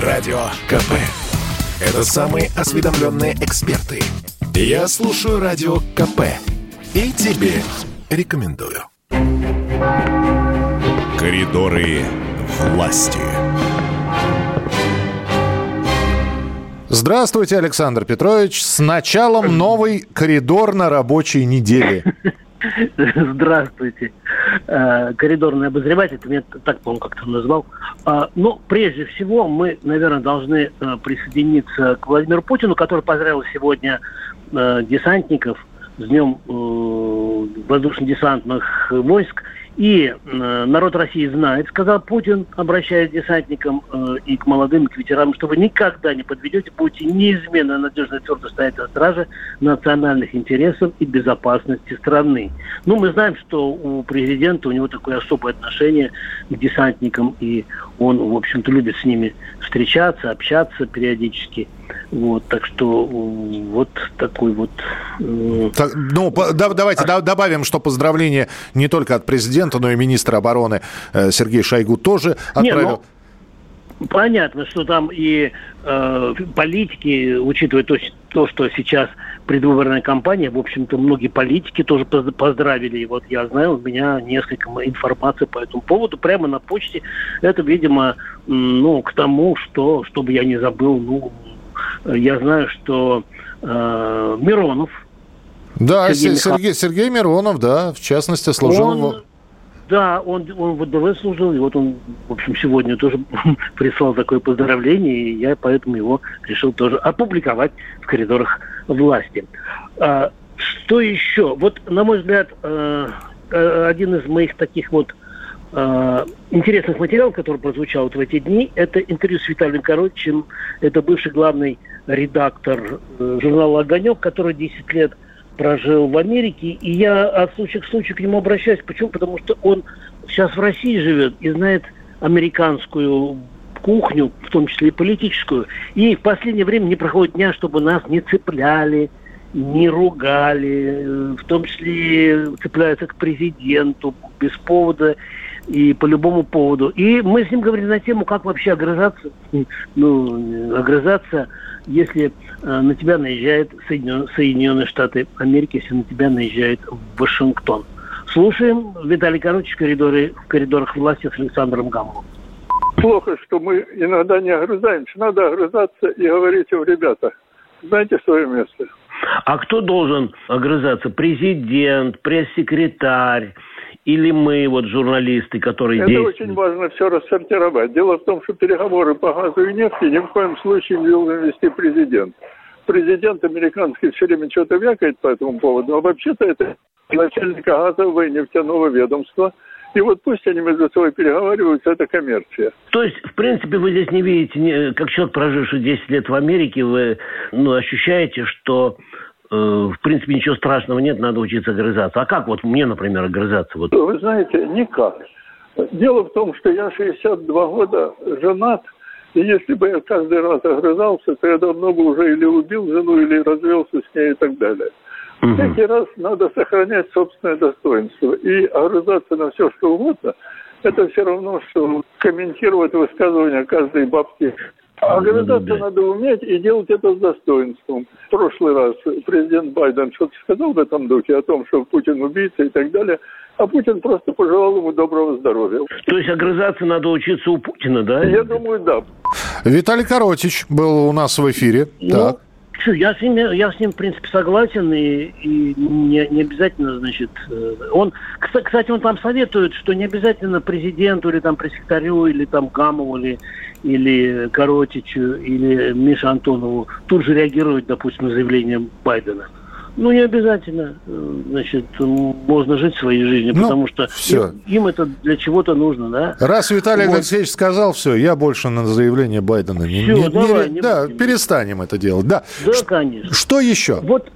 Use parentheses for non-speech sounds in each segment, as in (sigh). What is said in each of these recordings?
Радио КП. Это самые осведомленные эксперты. Я слушаю Радио КП. И тебе рекомендую. Коридоры власти. Здравствуйте, Александр Петрович. С началом новый коридор на рабочей неделе. (laughs) Здравствуйте. Э, коридорный обозреватель, ты меня так, по-моему, как-то назвал. А, ну, прежде всего, мы, наверное, должны э, присоединиться к Владимиру Путину, который поздравил сегодня э, десантников с Днем воздушно-десантных войск – и э, народ России знает, сказал Путин, обращаясь к десантникам э, и к молодым, и к ветеранам, что вы никогда не подведете, будете неизменно надежно твердо стоять на страже национальных интересов и безопасности страны. Ну, мы знаем, что у президента, у него такое особое отношение к десантникам, и он, в общем-то, любит с ними встречаться, общаться периодически. Вот, так что вот такой вот... Э... Так, ну, да, давайте а... добавим, что поздравления не только от президента, но и министра обороны э, Сергей Шойгу тоже отправил. Не, ну, понятно, что там и э, политики, учитывая то, то, что сейчас предвыборная кампания, в общем-то, многие политики тоже поздравили. И вот я знаю, у меня несколько информации по этому поводу. Прямо на почте это, видимо, ну, к тому, что, чтобы я не забыл, ну, я знаю, что э, Миронов. Да, Сергей, Сергей, Сергей Миронов, да, в частности, служил... Он, да, он, он в ВДВ служил, и вот он, в общем, сегодня тоже (laughs) прислал такое поздравление, и я поэтому его решил тоже опубликовать в коридорах власти. А, что еще? Вот, на мой взгляд, э, э один из моих таких вот Э, интересных материалов, который прозвучал вот в эти дни, это интервью с Виталием Коротчим. Это бывший главный редактор э, журнала «Огонек», который 10 лет прожил в Америке. И я от случая к случаю к нему обращаюсь. Почему? Потому что он сейчас в России живет и знает американскую кухню, в том числе и политическую. И в последнее время не проходит дня, чтобы нас не цепляли, не ругали, в том числе цепляются к президенту без повода и по любому поводу. И мы с ним говорили на тему, как вообще огрызаться, ну, огрызаться, если э, на тебя наезжает Соединен, Соединенные Штаты Америки, если на тебя наезжает Вашингтон. Слушаем Виталий Короче в, коридоре, в коридорах власти с Александром Гамовым. Плохо, что мы иногда не огрызаемся. Надо огрызаться и говорить им, ребята, знаете свое место. А кто должен огрызаться? Президент, пресс-секретарь, или мы, вот журналисты, которые Это действуют? очень важно все рассортировать. Дело в том, что переговоры по газу и нефти ни в коем случае не должен вести президент. Президент американский все время что-то вякает по этому поводу, а вообще-то это начальника газового и нефтяного ведомства. И вот пусть они между собой переговариваются, это коммерция. То есть, в принципе, вы здесь не видите, как человек, проживший 10 лет в Америке, вы ну, ощущаете, что Э, в принципе, ничего страшного нет, надо учиться огрызаться. А как вот мне, например, огрызаться? Вот? Вы знаете, никак. Дело в том, что я 62 года женат, и если бы я каждый раз огрызался, то я давно бы уже или убил жену, или развелся с ней и так далее. Угу. Всякий раз надо сохранять собственное достоинство. И огрызаться на все, что угодно, это все равно, что комментировать высказывания каждой бабки Огрызаться надо уметь и делать это с достоинством. В прошлый раз президент Байден что-то сказал в этом духе о том, что Путин убийца и так далее, а Путин просто пожелал ему доброго здоровья. То есть огрызаться надо учиться у Путина, да? Я думаю, да. Виталий Коротич был у нас в эфире. Ну, так. Что, я с ним, я с ним, в принципе, согласен, и, и не, не обязательно, значит, э, он, кстати, он там советует, что не обязательно президенту или там пресс-секретарю, или там Гамову, или, или Коротичу, или Мише Антонову тут же реагировать, допустим, на заявление Байдена. Ну, не обязательно. Значит, можно жить своей жизнью, ну, потому что все. Им, им это для чего-то нужно, да? Раз Виталий вот. Алексеевич сказал, все, я больше на заявление Байдена не... Все, не, давай, не, не да, будем. перестанем это делать. Да, да Ш- конечно. Что еще? Вот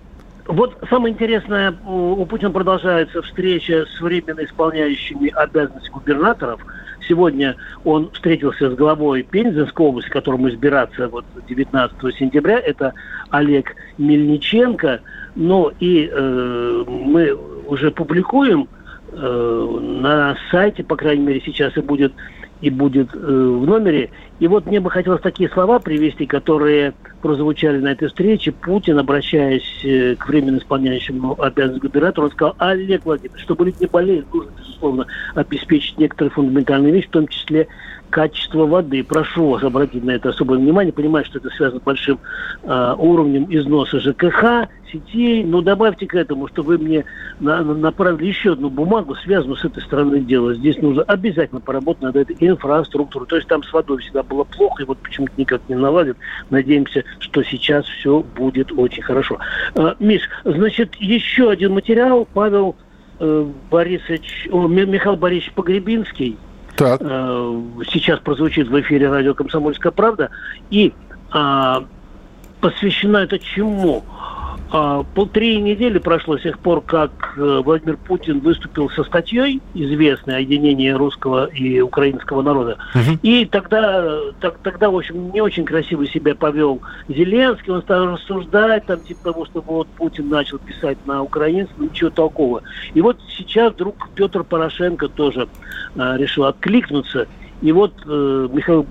вот самое интересное, у Путина продолжается встреча с временно исполняющими обязанности губернаторов. Сегодня он встретился с главой Пензенской области, которому избираться вот 19 сентября. Это Олег Мельниченко. Ну и э, мы уже публикуем э, на сайте, по крайней мере, сейчас и будет и будет э, в номере. И вот мне бы хотелось такие слова привести, которые прозвучали на этой встрече. Путин, обращаясь э, к временно исполняющему обязанности губернатора, он сказал, Олег Владимирович, чтобы люди не болели, нужно, безусловно, обеспечить некоторые фундаментальные вещи, в том числе качество воды. Прошу вас обратить на это особое внимание. Понимаю, что это связано с большим э, уровнем износа ЖКХ, сетей. Но добавьте к этому, что вы мне на, на, направили еще одну бумагу, связанную с этой стороной дела. Здесь нужно обязательно поработать над этой инфраструктурой. То есть там с водой всегда было плохо, и вот почему-то никак не наладит. Надеемся, что сейчас все будет очень хорошо. Э, Миш, значит, еще один материал. Павел Борисович, о, Михаил Борисович Погребинский – так. Э, сейчас прозвучит в эфире радио «Комсомольская правда». И а, посвящено это чему? А, полтори недели прошло с тех пор, как э, Владимир Путин выступил со статьей известной о единении русского и украинского народа. Угу. И тогда, так, тогда, в общем, не очень красиво себя повел Зеленский. Он стал рассуждать, там, типа того, что вот Путин начал писать на украинском, ничего толкового. И вот сейчас вдруг Петр Порошенко тоже а, решил откликнуться и вот э, Михаил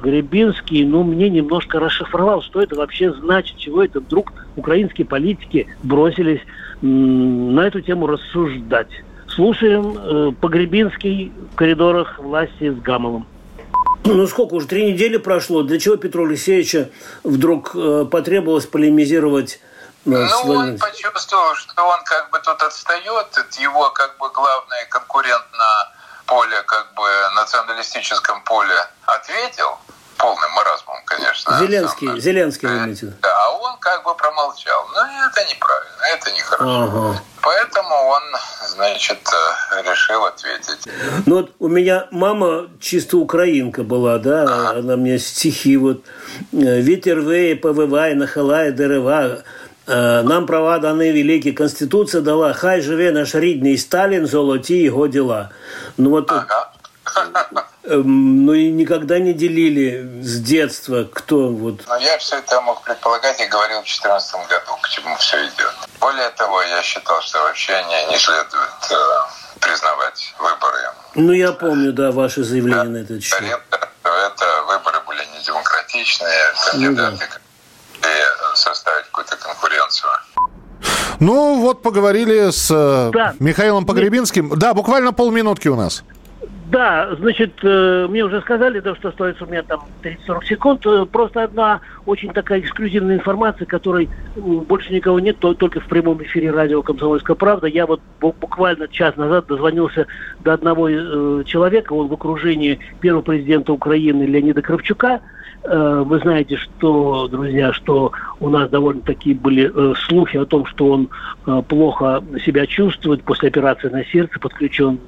Гребинский, ну, мне немножко расшифровал, что это вообще значит, чего это вдруг украинские политики бросились м, на эту тему рассуждать. Слушаем э, Погребинский в коридорах власти с Гамовым. Ну сколько уже, три недели прошло. Для чего Петру Алексеевичу вдруг э, потребовалось полемизировать э, ну, он почувствовал, что он как бы тут отстает, это его как бы главный конкурент на поле, как бы националистическом поле ответил, полным маразмом, конечно. Зеленский, сам, Зеленский, вы имеете Да, а он как бы промолчал. Но это неправильно, это нехорошо. Ага. Поэтому он, значит, э, решил ответить. Ну вот у меня мама чисто украинка была, да, ага. она мне стихи вот э, «Ветер веє, повиває, нахилає дерева, Э, нам права даны великие, Конституция дала, хай живе наш рідний Сталин, золоти его дела. Ну вот, ага. Ну и никогда не делили с детства, кто вот... Ну, я все это мог предполагать и говорил в 2014 году, к чему все идет. Более того, я считал, что вообще не, не следует э, признавать выборы. Ну, я помню, да, ваши заявления да. на этот счет. Это выборы были недемократичные, кандидаты ну, да Ну, вот поговорили с э, да. Михаилом Погребинским. Да, буквально полминутки у нас. Да, значит, э, мне уже сказали, да, что остается у меня там 30-40 секунд. Э, просто одна очень такая эксклюзивная информация, которой больше никого нет, только в прямом эфире радио «Комсомольская правда». Я вот буквально час назад дозвонился до одного человека, он в окружении первого президента Украины Леонида Кравчука – Э, вы знаете, что, друзья, что у нас довольно такие были э, слухи о том, что он э, плохо себя чувствует после операции на сердце, подключен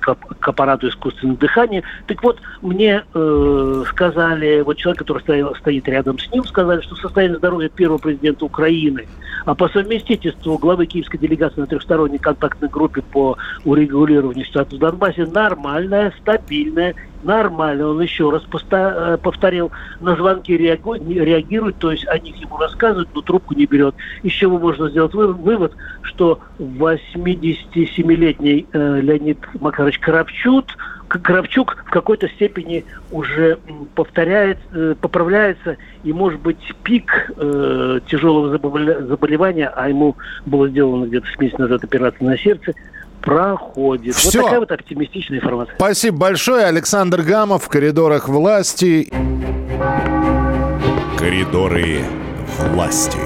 к, к аппарату искусственного дыхания. Так вот, мне э, сказали, вот человек, который стоял, стоит рядом с ним, сказали, что состояние здоровья первого президента Украины, а по совместительству главы киевской делегации на трехсторонней контактной группе по урегулированию ситуации в Донбассе нормальная, стабильная нормально. Он еще раз э, повторил, на звонки реагирует, то есть о них ему рассказывают, но трубку не берет. Чего можно сделать вывод, что 87-летний э, Леонид Макарович Кравчук, Кравчук в какой-то степени уже повторяет, э, поправляется, и может быть пик тяжелого заболевания, а ему было сделано где-то с месяц назад операция на сердце, проходит. Все. Вот такая вот оптимистичная информация. Спасибо большое. Александр Гамов в коридорах власти. Коридоры власти.